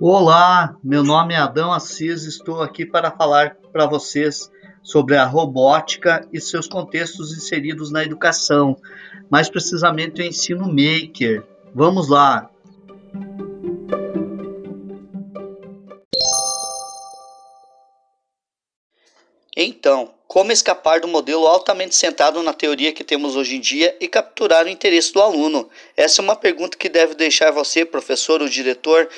Olá, meu nome é Adão Assis, estou aqui para falar para vocês sobre a robótica e seus contextos inseridos na educação, mais precisamente o ensino maker. Vamos lá! Então, como escapar do modelo altamente centrado na teoria que temos hoje em dia e capturar o interesse do aluno? Essa é uma pergunta que deve deixar você, professor ou diretor,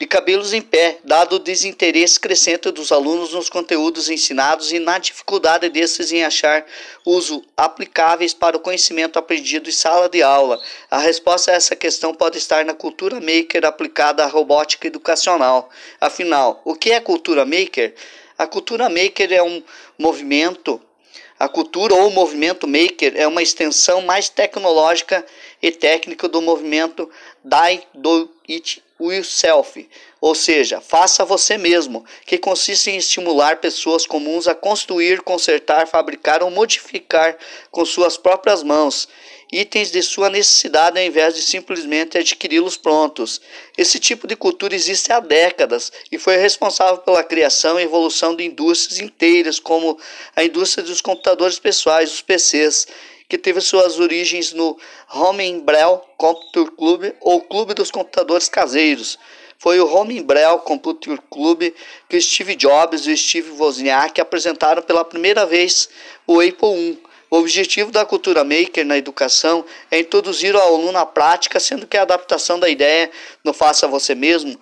de cabelos em pé, dado o desinteresse crescente dos alunos nos conteúdos ensinados e na dificuldade desses em achar uso aplicáveis para o conhecimento aprendido em sala de aula. A resposta a essa questão pode estar na cultura maker aplicada à robótica educacional. Afinal, o que é cultura maker? A cultura maker é um movimento a cultura ou movimento maker é uma extensão mais tecnológica e técnica do movimento Die Do It Yourself, ou seja, faça você mesmo, que consiste em estimular pessoas comuns a construir, consertar, fabricar ou modificar com suas próprias mãos itens de sua necessidade ao invés de simplesmente adquiri-los prontos. Esse tipo de cultura existe há décadas e foi responsável pela criação e evolução de indústrias inteiras, como a indústria dos computadores pessoais, os PCs, que teve suas origens no Homembrel Computer Club ou Clube dos Computadores Caseiros. Foi o Homembrel Computer Club que Steve Jobs e Steve Wozniak apresentaram pela primeira vez o Apple I. O objetivo da cultura maker na educação é introduzir o aluno à prática, sendo que a adaptação da ideia no faça você mesmo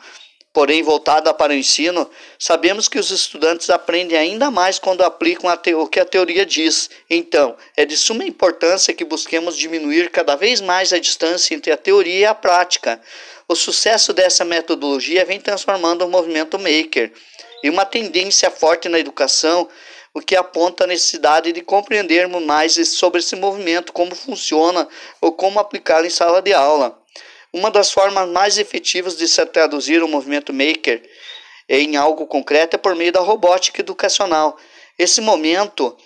porém voltada para o ensino, sabemos que os estudantes aprendem ainda mais quando aplicam o que a teoria diz. Então, é de suma importância que busquemos diminuir cada vez mais a distância entre a teoria e a prática. O sucesso dessa metodologia vem transformando o movimento maker em uma tendência forte na educação, o que aponta a necessidade de compreendermos mais sobre esse movimento, como funciona ou como aplicá-lo em sala de aula. Uma das formas mais efetivas de se traduzir o movimento maker em algo concreto é por meio da robótica educacional. Esse momento,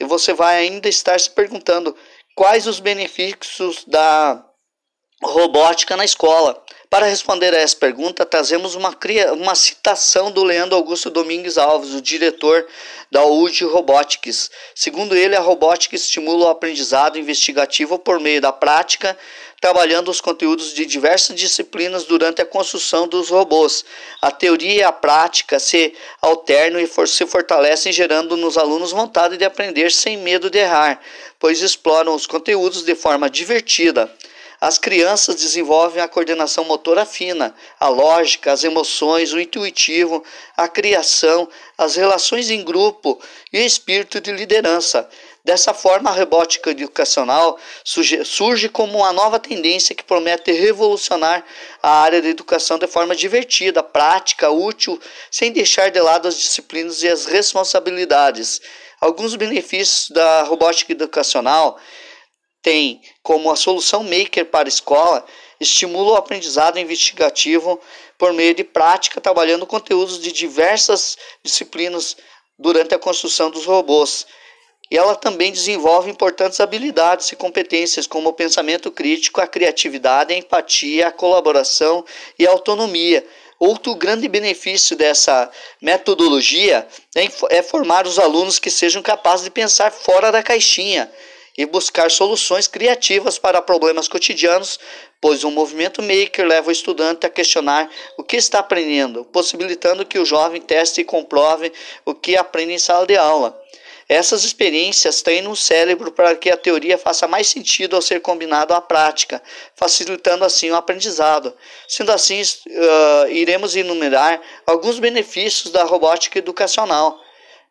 você vai ainda estar se perguntando quais os benefícios da robótica na escola. Para responder a essa pergunta, trazemos uma, uma citação do Leandro Augusto Domingues Alves, o diretor da UD Robotics. Segundo ele, a robótica estimula o aprendizado investigativo por meio da prática, trabalhando os conteúdos de diversas disciplinas durante a construção dos robôs. A teoria e a prática se alternam e for se fortalecem, gerando nos alunos vontade de aprender sem medo de errar, pois exploram os conteúdos de forma divertida. As crianças desenvolvem a coordenação motora fina, a lógica, as emoções, o intuitivo, a criação, as relações em grupo e o espírito de liderança. Dessa forma, a robótica educacional surge, como uma nova tendência que promete revolucionar a área da educação de forma divertida, prática, útil, sem deixar de lado as disciplinas e as responsabilidades. Alguns benefícios da robótica educacional tem como a solução maker para a escola, estimula o aprendizado investigativo por meio de prática, trabalhando conteúdos de diversas disciplinas durante a construção dos robôs. E ela também desenvolve importantes habilidades e competências como o pensamento crítico, a criatividade, a empatia, a colaboração e a autonomia. Outro grande benefício dessa metodologia é formar os alunos que sejam capazes de pensar fora da caixinha e buscar soluções criativas para problemas cotidianos, pois o movimento maker leva o estudante a questionar o que está aprendendo, possibilitando que o jovem teste e comprove o que aprende em sala de aula. Essas experiências treinam o cérebro para que a teoria faça mais sentido ao ser combinado à prática, facilitando assim o aprendizado. Sendo assim, uh, iremos enumerar alguns benefícios da robótica educacional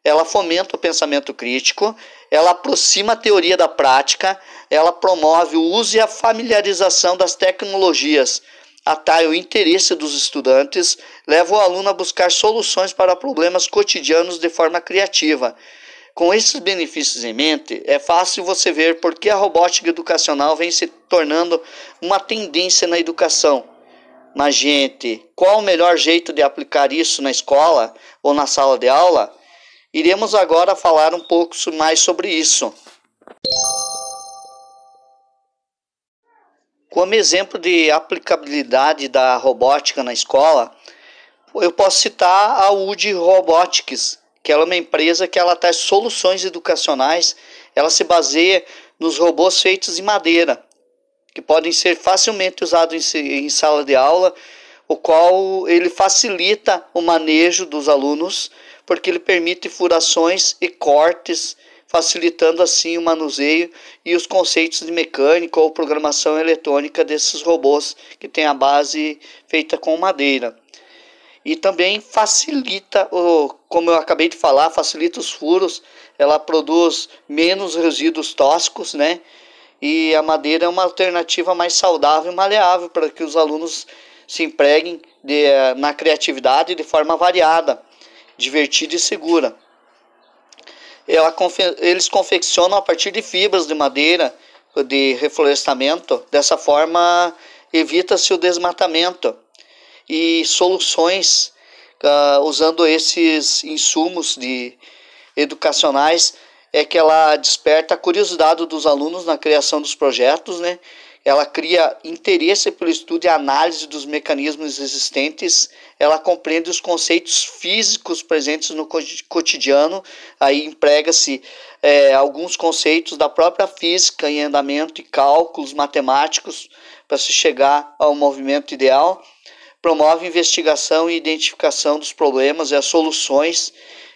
ela fomenta o pensamento crítico, ela aproxima a teoria da prática, ela promove o uso e a familiarização das tecnologias, atrai o interesse dos estudantes, leva o aluno a buscar soluções para problemas cotidianos de forma criativa. Com esses benefícios em mente, é fácil você ver por que a robótica educacional vem se tornando uma tendência na educação. Mas, gente, qual o melhor jeito de aplicar isso na escola ou na sala de aula? Iremos agora falar um pouco mais sobre isso. Como exemplo de aplicabilidade da robótica na escola, Eu posso citar a UD Robotics, que ela é uma empresa que ela traz soluções educacionais. Ela se baseia nos robôs feitos em madeira, que podem ser facilmente usados em, sala de aula, o qual ele facilita o manejo dos alunos, porque ele permite furações e cortes facilitando assim o manuseio e os conceitos de mecânica ou programação eletrônica desses robôs que tem a base feita com madeira. E também facilita, como eu acabei de falar, facilita os furos, ela produz menos resíduos tóxicos, né? E a madeira é uma alternativa mais saudável e maleável para que os alunos se empreguem de, na criatividade de forma variada, divertida e segura ela, eles confeccionam a partir de fibras de madeira de reflorestamento. Dessa forma, evita-se o desmatamento e soluções uh, usando esses insumos de educacionais é que ela desperta a curiosidade dos alunos na criação dos projetos, né? ela cria interesse pelo estudo e análise dos mecanismos existentes, ela compreende os conceitos físicos presentes no cotidiano, aí emprega-se é, alguns conceitos da própria física em andamento e cálculos matemáticos para se chegar ao movimento ideal, promove investigação e identificação dos problemas e as soluções,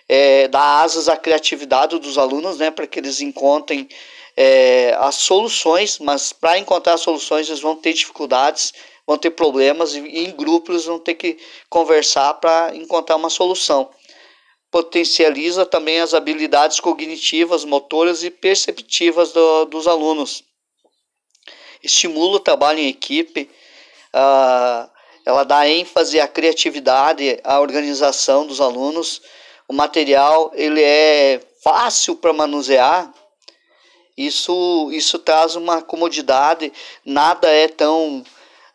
é, dá asas à criatividade dos alunos, né, para que eles encontrem é, as soluções, mas para encontrar soluções eles vão ter dificuldades, vão ter problemas e em grupos vão ter que conversar para encontrar uma solução. Potencializa também as habilidades cognitivas, motoras e perceptivas do, dos alunos. Estimula o trabalho em equipe, uh, ela dá ênfase à criatividade, à organização dos alunos. O material ele é fácil para manusear, isso, isso traz uma comodidade, nada é tão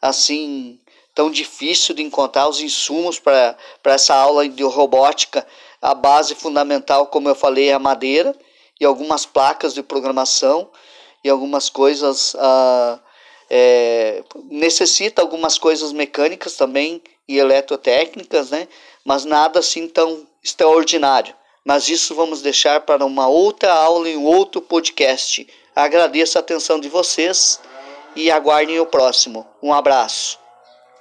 assim tão difícil de encontrar os insumos para essa aula de robótica. A base fundamental, como eu falei, é a madeira e algumas placas de programação e algumas coisas. Ah, é, necessita algumas coisas mecânicas também e eletrotécnicas, né? mas nada assim tão extraordinário mas isso vamos deixar para uma outra aula em outro podcast. Agradeço a atenção de vocês e aguardem o próximo. Um abraço.